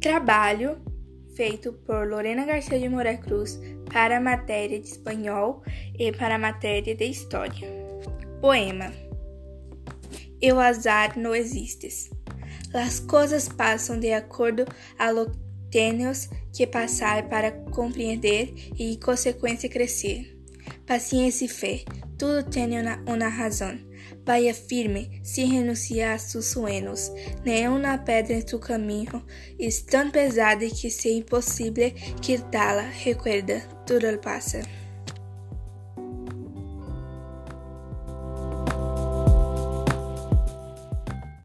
Trabalho feito por Lorena Garcia de Moura Cruz para a matéria de espanhol e para a matéria de história. Poema. Eu azar não existes. As coisas passam de acordo a lo temos que passar para compreender e, consequência, crescer. Paciência e fé, tudo tem uma, uma razão. Vaya firme, sem renunciar a seus sueños. Nenhuma pedra em tu caminho é tão pesada que seja impossível quitá-la. Recuerda, tudo passa.